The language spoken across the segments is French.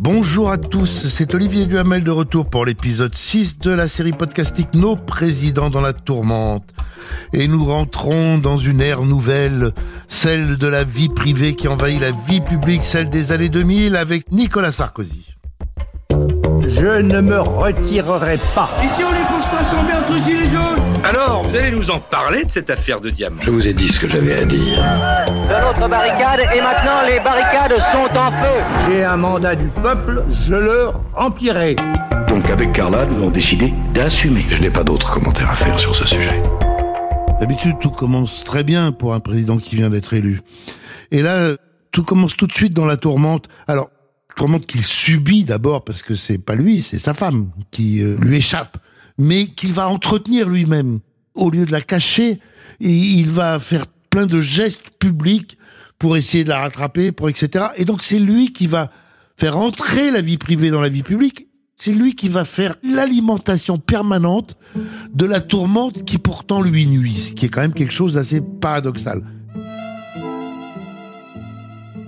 Bonjour à tous, c'est Olivier Duhamel de retour pour l'épisode 6 de la série podcastique Nos présidents dans la tourmente. Et nous rentrons dans une ère nouvelle, celle de la vie privée qui envahit la vie publique, celle des années 2000 avec Nicolas Sarkozy. Je ne me retirerai pas. Ici on est pour se rassembler entre gilets jaunes Alors, vous allez nous en parler de cette affaire de diamant Je vous ai dit ce que j'avais à dire. de l'autre barricade et maintenant les barricades sont en feu. J'ai un mandat du peuple, je le remplirai. Donc avec Carla, nous avons décidé d'assumer. Je n'ai pas d'autres commentaires à faire sur ce sujet. D'habitude, tout commence très bien pour un président qui vient d'être élu. Et là, tout commence tout de suite dans la tourmente. Alors, tourmente qu'il subit d'abord parce que c'est pas lui, c'est sa femme qui euh, lui échappe, mais qu'il va entretenir lui-même. Au lieu de la cacher, et il va faire plein de gestes publics pour essayer de la rattraper, pour etc. Et donc c'est lui qui va faire entrer la vie privée dans la vie publique. C'est lui qui va faire l'alimentation permanente de la tourmente qui pourtant lui nuit, ce qui est quand même quelque chose d'assez paradoxal.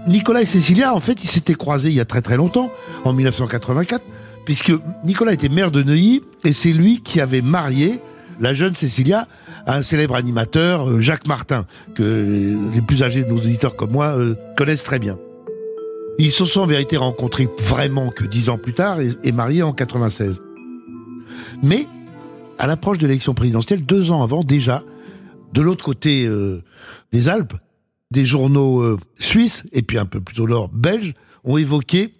Nicolas et Cécilia, en fait, ils s'étaient croisés il y a très très longtemps, en 1984, puisque Nicolas était maire de Neuilly et c'est lui qui avait marié la jeune Cécilia à un célèbre animateur, euh, Jacques Martin, que les plus âgés de nos auditeurs comme moi euh, connaissent très bien. Ils se sont en vérité rencontrés vraiment que dix ans plus tard et, mariés en 96. Mais, à l'approche de l'élection présidentielle, deux ans avant déjà, de l'autre côté euh, des Alpes, des journaux euh, suisses et puis un peu plus au nord belges ont évoqué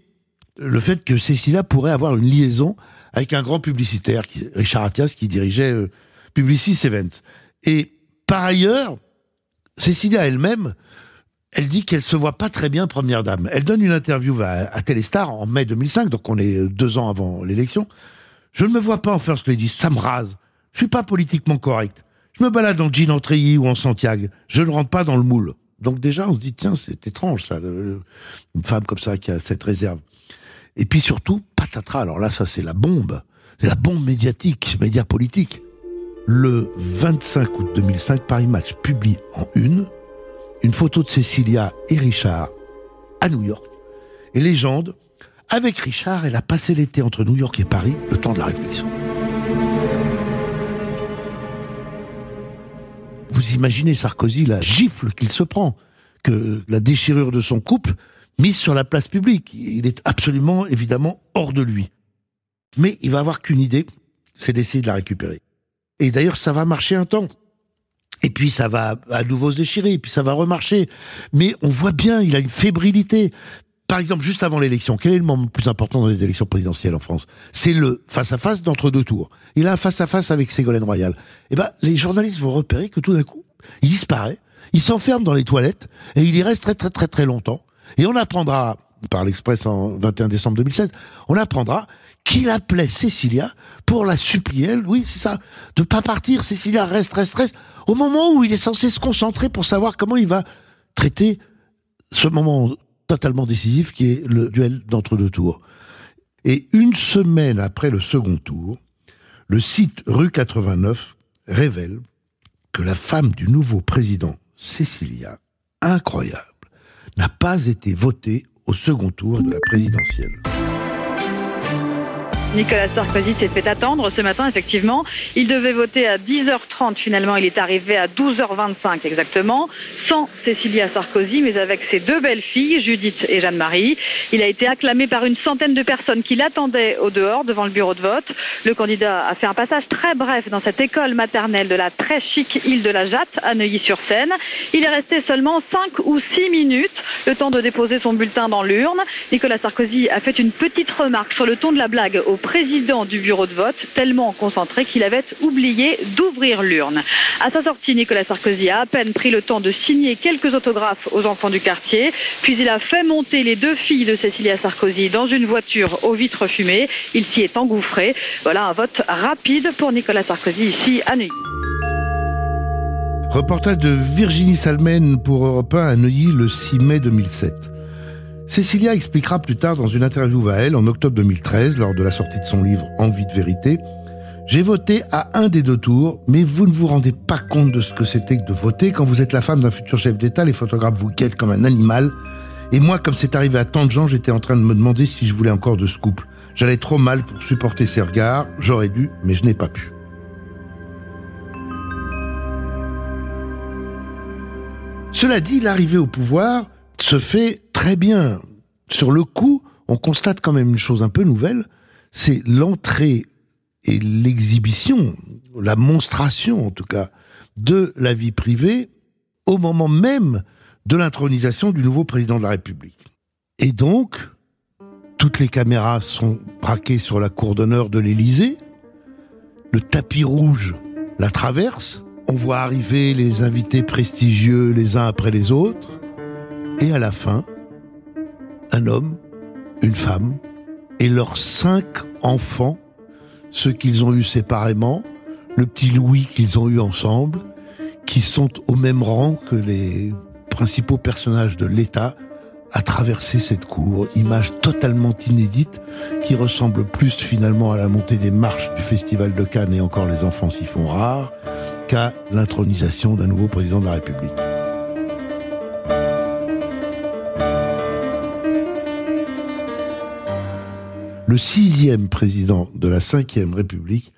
le fait que Cécilia pourrait avoir une liaison avec un grand publicitaire, Richard Attias, qui dirigeait euh, Publicis Events. Et par ailleurs, Cécilia elle-même, elle dit qu'elle se voit pas très bien première dame. Elle donne une interview à, à en mai 2005, donc on est euh, deux ans avant l'élection. Je ne me vois pas en first lady, ça me rase. Je suis pas politiquement correct. Je me balade en jean en treillis ou en Santiago. Je ne rentre pas dans le moule. Donc déjà, on se dit, tiens, c'est étrange, ça, une femme comme ça qui a cette réserve. Et puis surtout, patatras, alors là, ça c'est la bombe. C'est la bombe médiatique, média politique. Le 25 août 2005, Paris Match publie en une une photo de Cécilia et Richard à New York. Et légende, avec Richard, elle a passé l'été entre New York et Paris, le temps de la réflexion. Vous imaginez Sarkozy, la gifle qu'il se prend, que la déchirure de son couple mise sur la place publique. Il est absolument, évidemment, hors de lui. Mais il va avoir qu'une idée, c'est d'essayer de la récupérer. Et d'ailleurs, ça va marcher un temps. Et puis ça va à nouveau se déchirer, et puis ça va remarcher. Mais on voit bien, il a une fébrilité. Par exemple, juste avant l'élection, quel est le moment le plus important dans les élections présidentielles en France? C'est le face-à-face d'entre deux tours. Il a un face-à-face avec Ségolène Royal. Eh ben, les journalistes vont repérer que tout d'un coup, il disparaît, il s'enferme dans les toilettes, et il y reste très très très très longtemps. Et on apprendra, par l'Express en 21 décembre 2016, on apprendra qu'il appelait Cécilia pour la supplier, oui, c'est ça, de pas partir, Cécilia, reste, reste, reste, au moment où il est censé se concentrer pour savoir comment il va traiter ce moment totalement décisif qui est le duel d'entre deux tours. Et une semaine après le second tour, le site Rue 89 révèle que la femme du nouveau président, Cécilia, incroyable, n'a pas été votée au second tour de la présidentielle. Nicolas Sarkozy s'est fait attendre ce matin, effectivement. Il devait voter à 10h30. Finalement, il est arrivé à 12h25 exactement, sans Cécilia Sarkozy, mais avec ses deux belles filles, Judith et Jeanne-Marie. Il a été acclamé par une centaine de personnes qui l'attendaient au dehors, devant le bureau de vote. Le candidat a fait un passage très bref dans cette école maternelle de la très chic île de la Jatte, à Neuilly-sur-Seine. Il est resté seulement 5 ou 6 minutes, le temps de déposer son bulletin dans l'urne. Nicolas Sarkozy a fait une petite remarque sur le ton de la blague président du bureau de vote, tellement concentré qu'il avait oublié d'ouvrir l'urne. À sa sortie, Nicolas Sarkozy a à peine pris le temps de signer quelques autographes aux enfants du quartier, puis il a fait monter les deux filles de Cécilia Sarkozy dans une voiture aux vitres fumées. Il s'y est engouffré. Voilà un vote rapide pour Nicolas Sarkozy ici à Neuilly. Reportage de Virginie Salmen pour Europe 1 à Neuilly le 6 mai 2007. Cécilia expliquera plus tard dans une interview à elle en octobre 2013, lors de la sortie de son livre Envie de vérité, J'ai voté à un des deux tours, mais vous ne vous rendez pas compte de ce que c'était que de voter. Quand vous êtes la femme d'un futur chef d'État, les photographes vous guettent comme un animal Et moi, comme c'est arrivé à tant de gens, j'étais en train de me demander si je voulais encore de ce couple. J'allais trop mal pour supporter ses regards, j'aurais dû, mais je n'ai pas pu. Cela dit, l'arrivée au pouvoir se fait très bien. Sur le coup, on constate quand même une chose un peu nouvelle, c'est l'entrée et l'exhibition, la monstration en tout cas, de la vie privée au moment même de l'intronisation du nouveau président de la République. Et donc, toutes les caméras sont braquées sur la cour d'honneur de l'Élysée, le tapis rouge la traverse, on voit arriver les invités prestigieux les uns après les autres, et à la fin, un homme, une femme et leurs cinq enfants, ceux qu'ils ont eus séparément, le petit Louis qu'ils ont eu ensemble, qui sont au même rang que les principaux personnages de l'État, à traverser cette cour, image totalement inédite qui ressemble plus finalement à la montée des marches du Festival de Cannes et encore les enfants s'y font rares, qu'à l'intronisation d'un nouveau président de la République. Le sixième président de la cinquième République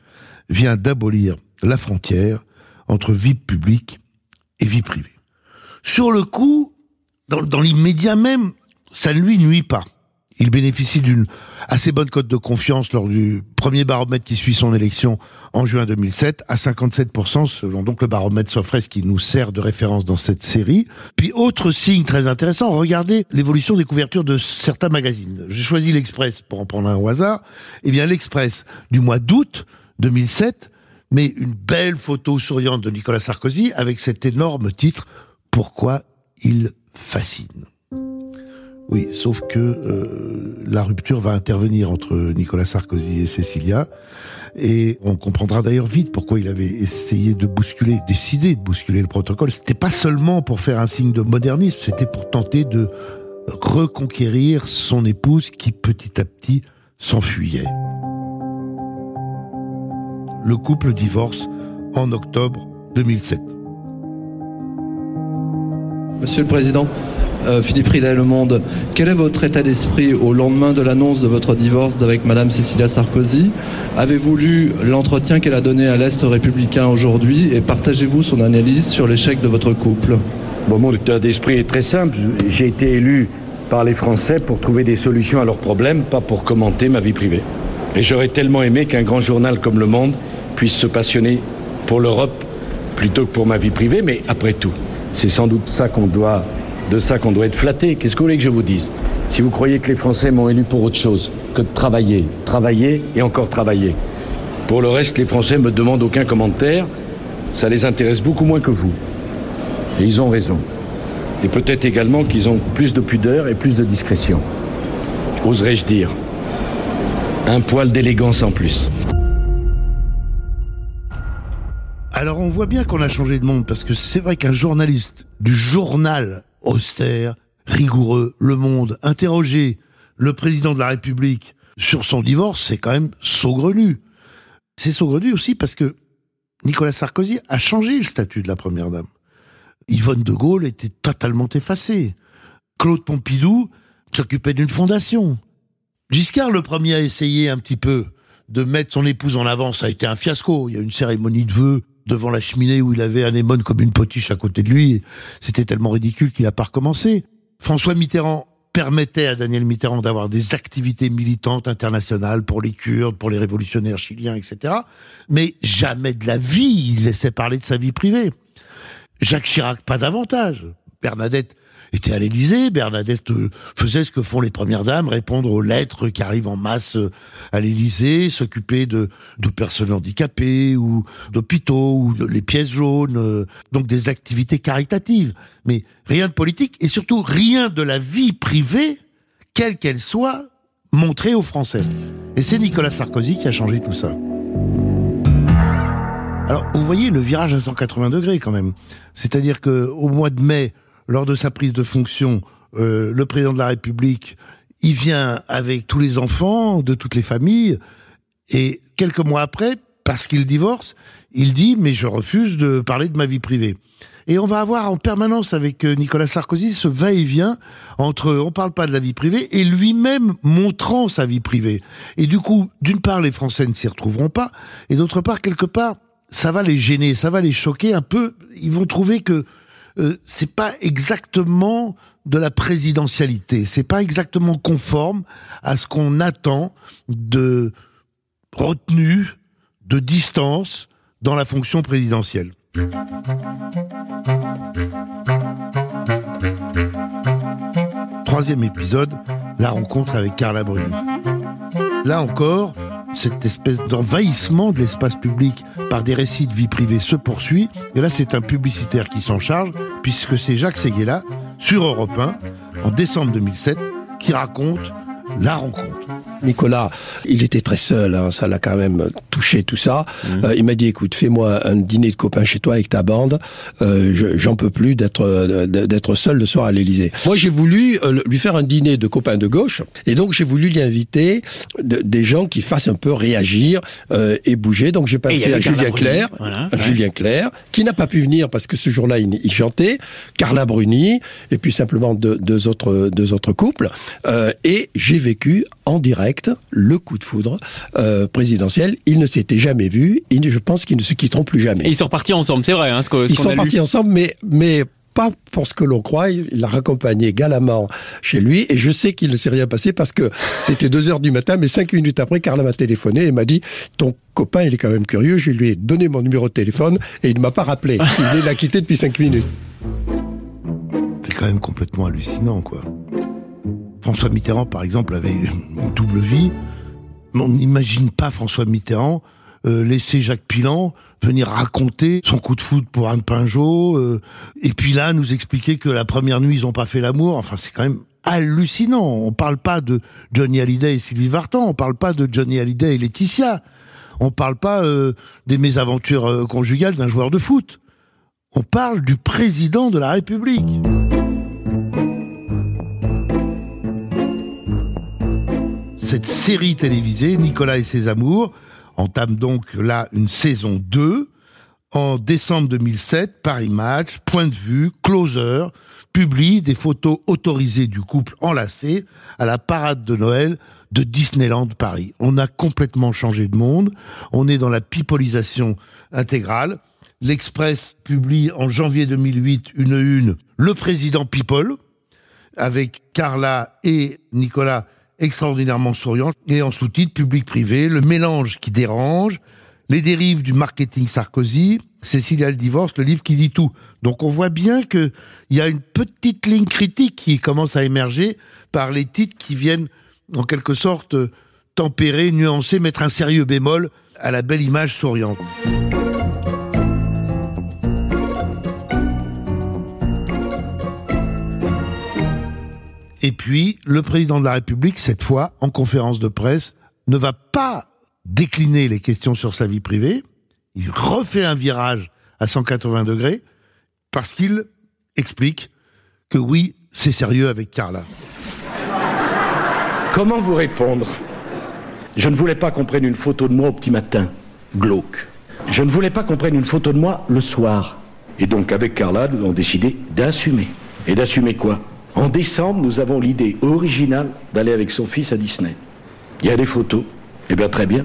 vient d'abolir la frontière entre vie publique et vie privée. Sur le coup, dans, dans l'immédiat même, ça ne lui nuit pas. Il bénéficie d'une assez bonne cote de confiance lors du premier baromètre qui suit son élection en juin 2007 à 57% selon donc le baromètre Sofres qui nous sert de référence dans cette série. Puis autre signe très intéressant, regardez l'évolution des couvertures de certains magazines. J'ai choisi l'Express pour en prendre un au hasard. Eh bien l'Express du mois d'août 2007 met une belle photo souriante de Nicolas Sarkozy avec cet énorme titre Pourquoi il fascine. Oui, sauf que euh, la rupture va intervenir entre Nicolas Sarkozy et Cécilia. Et on comprendra d'ailleurs vite pourquoi il avait essayé de bousculer, décidé de bousculer le protocole. C'était pas seulement pour faire un signe de modernisme, c'était pour tenter de reconquérir son épouse qui petit à petit s'enfuyait. Le couple divorce en octobre 2007. Monsieur le Président, Philippe Rillet, Le Monde. Quel est votre état d'esprit au lendemain de l'annonce de votre divorce avec Madame Cécilia Sarkozy Avez-vous lu l'entretien qu'elle a donné à l'Est républicain aujourd'hui et partagez-vous son analyse sur l'échec de votre couple? Mon état d'esprit est très simple. J'ai été élu par les Français pour trouver des solutions à leurs problèmes, pas pour commenter ma vie privée. Et j'aurais tellement aimé qu'un grand journal comme Le Monde puisse se passionner pour l'Europe plutôt que pour ma vie privée, mais après tout, c'est sans doute ça qu'on doit de ça qu'on doit être flatté. Qu'est-ce que vous voulez que je vous dise? Si vous croyez que les Français m'ont élu pour autre chose que de travailler, travailler et encore travailler. Pour le reste, les Français me demandent aucun commentaire. Ça les intéresse beaucoup moins que vous. Et ils ont raison. Et peut-être également qu'ils ont plus de pudeur et plus de discrétion. Oserais-je dire Un poil d'élégance en plus. Alors on voit bien qu'on a changé de monde parce que c'est vrai qu'un journaliste du journal austère, rigoureux, Le Monde, interroger le président de la République sur son divorce, c'est quand même saugrenu. C'est saugrenu aussi parce que Nicolas Sarkozy a changé le statut de la première dame. Yvonne de Gaulle était totalement effacée. Claude Pompidou s'occupait d'une fondation. Giscard, le premier, a essayé un petit peu de mettre son épouse en avant. Ça a été un fiasco. Il y a une cérémonie de vœux devant la cheminée où il avait Anémone comme une potiche à côté de lui. C'était tellement ridicule qu'il n'a pas recommencé. François Mitterrand permettait à Daniel Mitterrand d'avoir des activités militantes internationales pour les Kurdes, pour les révolutionnaires chiliens, etc. Mais jamais de la vie il laissait parler de sa vie privée. Jacques Chirac, pas davantage. Bernadette était à l'Élysée. Bernadette euh, faisait ce que font les premières dames, répondre aux lettres qui arrivent en masse euh, à l'Élysée, s'occuper de, de personnes handicapées ou d'hôpitaux ou les pièces jaunes. Euh, donc des activités caritatives. Mais rien de politique et surtout rien de la vie privée, quelle qu'elle soit, montrée aux Français. Et c'est Nicolas Sarkozy qui a changé tout ça. Alors, vous voyez le virage à 180 degrés quand même. C'est-à-dire que au mois de mai, lors de sa prise de fonction, euh, le président de la République, il vient avec tous les enfants de toutes les familles, et quelques mois après, parce qu'il divorce, il dit mais je refuse de parler de ma vie privée. Et on va avoir en permanence avec euh, Nicolas Sarkozy ce va-et-vient entre on parle pas de la vie privée et lui-même montrant sa vie privée. Et du coup, d'une part, les Français ne s'y retrouveront pas, et d'autre part, quelque part, ça va les gêner, ça va les choquer un peu. Ils vont trouver que euh, c'est pas exactement de la présidentialité, c'est pas exactement conforme à ce qu'on attend de retenue, de distance dans la fonction présidentielle. Troisième épisode, la rencontre avec Carla Bruni. Là encore, cette espèce d'envahissement de l'espace public par des récits de vie privée se poursuit. Et là, c'est un publicitaire qui s'en charge, puisque c'est Jacques Seguela, sur Europe 1, en décembre 2007, qui raconte la rencontre. Nicolas, il était très seul, hein, ça l'a quand même touché tout ça. Mhm. Euh, il m'a dit écoute, fais-moi un dîner de copains chez toi avec ta bande. Euh, je- J'en peux plus d'être d'être seul le soir à l'Élysée. Moi, j'ai voulu euh, lui faire un dîner de copains de gauche, et donc j'ai voulu lui inviter de- des gens qui fassent un peu réagir euh, et bouger. Donc j'ai avait à Julien Clerc, voilà. Julien Clerc, qui n'a pas pu venir parce que ce jour-là il, il chantait, Carla Bruni, et puis simplement deux, deux autres deux autres couples. Euh, et j'ai vécu en direct le coup de foudre euh, présidentiel. Ils ne s'étaient jamais vus. Je pense qu'ils ne se quitteront plus jamais. Et ils sont repartis ensemble, c'est vrai. Hein, ce que- ce Ils sont a lu. partis ensemble, mais mais pas pour ce que l'on croit. Il l'a raccompagné galamment chez lui, et je sais qu'il ne s'est rien passé parce que c'était deux heures du matin, mais cinq minutes après, Carla m'a téléphoné et m'a dit ton copain, il est quand même curieux. Je lui ai donné mon numéro de téléphone et il ne m'a pas rappelé. Il l'a quitté depuis cinq minutes. C'est quand même complètement hallucinant, quoi. François Mitterrand, par exemple, avait une double vie. On n'imagine pas François Mitterrand euh, laisser Jacques Pilan venir raconter son coup de foudre pour Anne Pinjot, euh, et puis là nous expliquer que la première nuit ils ont pas fait l'amour. Enfin, c'est quand même hallucinant. On parle pas de Johnny Hallyday et Sylvie Vartan, on parle pas de Johnny Hallyday et Laetitia, on parle pas euh, des mésaventures conjugales d'un joueur de foot. On parle du président de la République. Cette série télévisée, Nicolas et ses amours, entame donc là une saison 2. En décembre 2007, Paris Match, Point de vue, Closer, publie des photos autorisées du couple enlacé à la parade de Noël de Disneyland Paris. On a complètement changé de monde. On est dans la pipolisation intégrale. L'Express publie en janvier 2008 une une, le président People, avec Carla et Nicolas extraordinairement souriants, et en sous-titre public-privé, le mélange qui dérange, les dérives du marketing Sarkozy, Cécilia le divorce, le livre qui dit tout. Donc on voit bien que il y a une petite ligne critique qui commence à émerger par les titres qui viennent en quelque sorte tempérer, nuancer, mettre un sérieux bémol à la belle image souriante. Et puis, le président de la République, cette fois, en conférence de presse, ne va pas décliner les questions sur sa vie privée. Il refait un virage à 180 degrés parce qu'il explique que oui, c'est sérieux avec Carla. Comment vous répondre? Je ne voulais pas qu'on prenne une photo de moi au petit matin, glauque. Je ne voulais pas qu'on prenne une photo de moi le soir. Et donc, avec Carla, nous avons décidé d'assumer. Et d'assumer quoi? En décembre, nous avons l'idée originale d'aller avec son fils à Disney. Il y a des photos. Eh bien, très bien.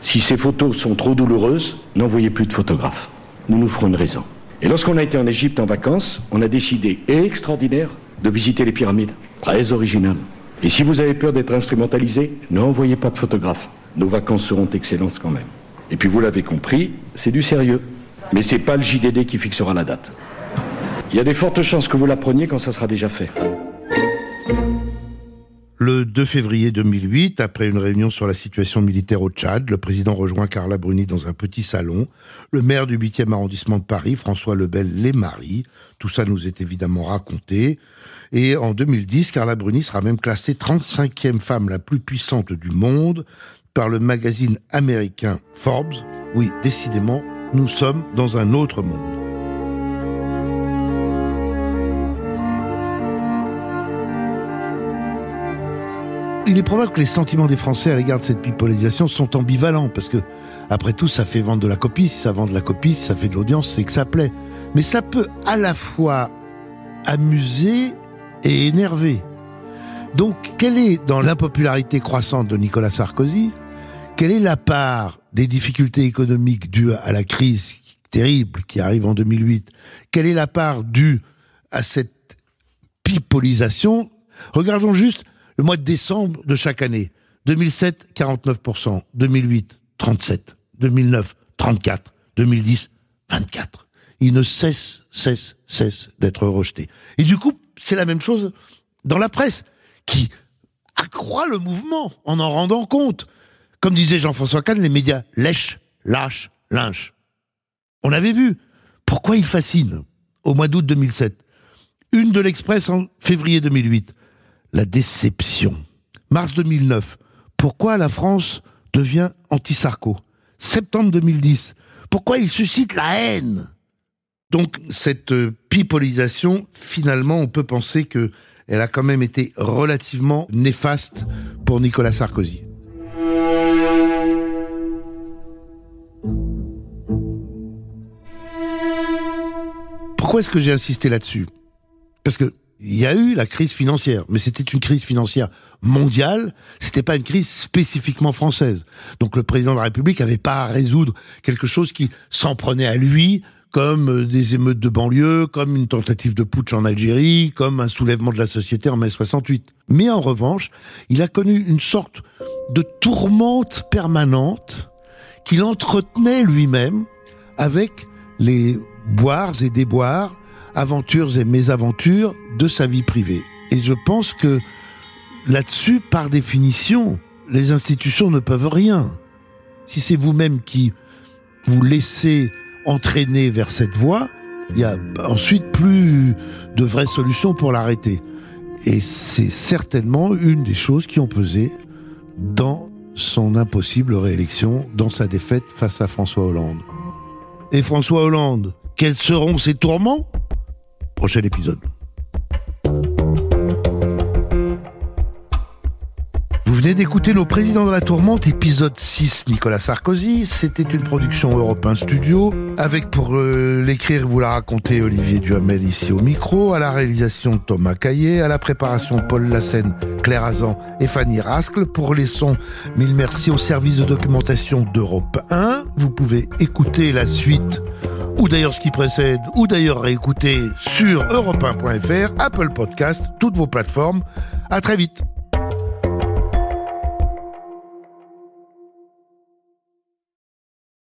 Si ces photos sont trop douloureuses, n'envoyez plus de photographes. Nous nous ferons une raison. Et lorsqu'on a été en Égypte en vacances, on a décidé, extraordinaire, de visiter les pyramides. Très original. Et si vous avez peur d'être instrumentalisé, n'envoyez pas de photographes. Nos vacances seront excellentes quand même. Et puis vous l'avez compris, c'est du sérieux. Mais c'est pas le JDD qui fixera la date. Il y a des fortes chances que vous la preniez quand ça sera déjà fait. Le 2 février 2008, après une réunion sur la situation militaire au Tchad, le président rejoint Carla Bruni dans un petit salon. Le maire du 8e arrondissement de Paris, François Lebel, les marie. Tout ça nous est évidemment raconté. Et en 2010, Carla Bruni sera même classée 35e femme la plus puissante du monde par le magazine américain Forbes. Oui, décidément, nous sommes dans un autre monde. Il est probable que les sentiments des Français à l'égard de cette pipolisation sont ambivalents, parce que Après tout, ça fait vendre de la copie. Ça vend de la copie, ça fait de l'audience, c'est que ça plaît. Mais ça peut à la fois amuser et énerver. Donc, quelle est, dans l'impopularité croissante de Nicolas Sarkozy, quelle est la part des difficultés économiques dues à la crise terrible qui arrive en 2008 Quelle est la part due à cette pipolisation? Regardons juste le mois de décembre de chaque année. 2007, 49%. 2008, 37. 2009, 34. 2010, 24. Il ne cesse, cesse, cesse d'être rejeté. Et du coup, c'est la même chose dans la presse, qui accroît le mouvement en en rendant compte. Comme disait Jean-François Kahn, les médias lèchent, lâchent, lynchent. On avait vu. Pourquoi il fascine Au mois d'août 2007. Une de l'Express en février 2008. La déception. Mars 2009. Pourquoi la France devient anti-Sarko? Septembre 2010. Pourquoi il suscite la haine? Donc cette euh, pipolisation, finalement, on peut penser que elle a quand même été relativement néfaste pour Nicolas Sarkozy. Pourquoi est-ce que j'ai insisté là-dessus? Parce que il y a eu la crise financière, mais c'était une crise financière mondiale, c'était pas une crise spécifiquement française. Donc le président de la République n'avait pas à résoudre quelque chose qui s'en prenait à lui, comme euh, des émeutes de banlieue, comme une tentative de putsch en Algérie, comme un soulèvement de la société en mai 68. Mais en revanche, il a connu une sorte de tourmente permanente qu'il entretenait lui-même avec les boires et déboires, aventures et mésaventures de sa vie privée. Et je pense que là-dessus, par définition, les institutions ne peuvent rien. Si c'est vous-même qui vous laissez entraîner vers cette voie, il y a ensuite plus de vraies solutions pour l'arrêter. Et c'est certainement une des choses qui ont pesé dans son impossible réélection, dans sa défaite face à François Hollande. Et François Hollande, quels seront ses tourments? Prochain épisode. Vous venez d'écouter Le Président de la Tourmente, épisode 6, Nicolas Sarkozy. C'était une production Europe 1 Studio, avec pour euh, l'écrire, vous la raconter, Olivier Duhamel ici au micro, à la réalisation Thomas Caillet, à la préparation Paul Lassen, Claire Azan et Fanny Rascle. Pour les sons, mille merci au service de documentation d'Europe 1. Vous pouvez écouter la suite ou d'ailleurs ce qui précède, ou d'ailleurs réécouter sur europe1.fr, Apple Podcast, toutes vos plateformes. À très vite.